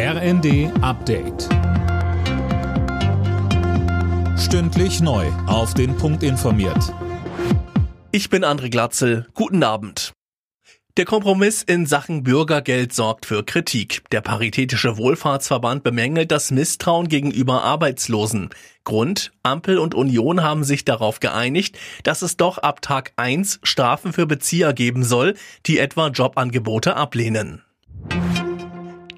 RND Update. Stündlich neu. Auf den Punkt informiert. Ich bin André Glatzel. Guten Abend. Der Kompromiss in Sachen Bürgergeld sorgt für Kritik. Der Paritätische Wohlfahrtsverband bemängelt das Misstrauen gegenüber Arbeitslosen. Grund, Ampel und Union haben sich darauf geeinigt, dass es doch ab Tag 1 Strafen für Bezieher geben soll, die etwa Jobangebote ablehnen.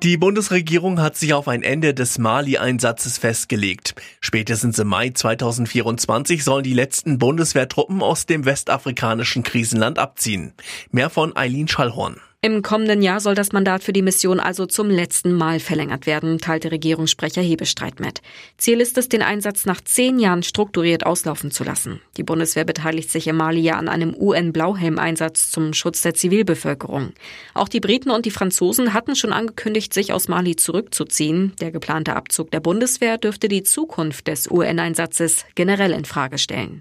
Die Bundesregierung hat sich auf ein Ende des Mali-Einsatzes festgelegt. Spätestens im Mai 2024 sollen die letzten Bundeswehrtruppen aus dem westafrikanischen Krisenland abziehen. Mehr von Eileen Schallhorn. Im kommenden Jahr soll das Mandat für die Mission also zum letzten Mal verlängert werden, teilte Regierungssprecher Hebestreit mit. Ziel ist es, den Einsatz nach zehn Jahren strukturiert auslaufen zu lassen. Die Bundeswehr beteiligt sich im Mali ja an einem UN-Blauhelm-Einsatz zum Schutz der Zivilbevölkerung. Auch die Briten und die Franzosen hatten schon angekündigt, sich aus Mali zurückzuziehen. Der geplante Abzug der Bundeswehr dürfte die Zukunft des UN-Einsatzes generell in Frage stellen.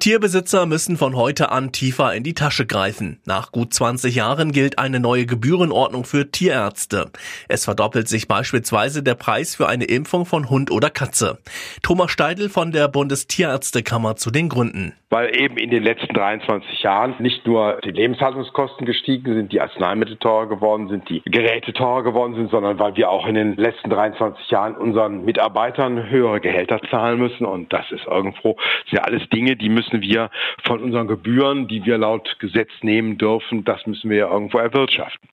Tierbesitzer müssen von heute an tiefer in die Tasche greifen. Nach gut 20 Jahren gilt eine neue Gebührenordnung für Tierärzte. Es verdoppelt sich beispielsweise der Preis für eine Impfung von Hund oder Katze. Thomas Steidl von der Bundestierärztekammer zu den Gründen. Weil eben in den letzten 23 Jahren nicht nur die Lebenshaltungskosten gestiegen sind, die Arzneimittel teurer geworden sind, die Geräte teurer geworden sind, sondern weil wir auch in den letzten 23 Jahren unseren Mitarbeitern höhere Gehälter zahlen müssen. Und das ist irgendwo, das sind ja alles Dinge, die müssen müssen wir von unseren Gebühren, die wir laut Gesetz nehmen dürfen, das müssen wir ja irgendwo erwirtschaften.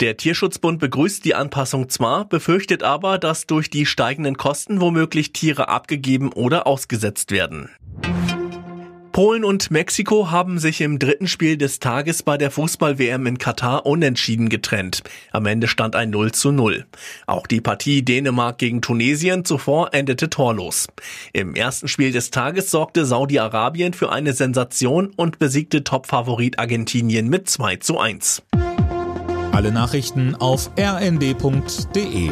Der Tierschutzbund begrüßt die Anpassung zwar, befürchtet aber, dass durch die steigenden Kosten womöglich Tiere abgegeben oder ausgesetzt werden. Polen und Mexiko haben sich im dritten Spiel des Tages bei der Fußball-WM in Katar unentschieden getrennt. Am Ende stand ein 0 zu 0. Auch die Partie Dänemark gegen Tunesien zuvor endete torlos. Im ersten Spiel des Tages sorgte Saudi-Arabien für eine Sensation und besiegte Topfavorit Argentinien mit 2 zu 1. Alle Nachrichten auf rnd.de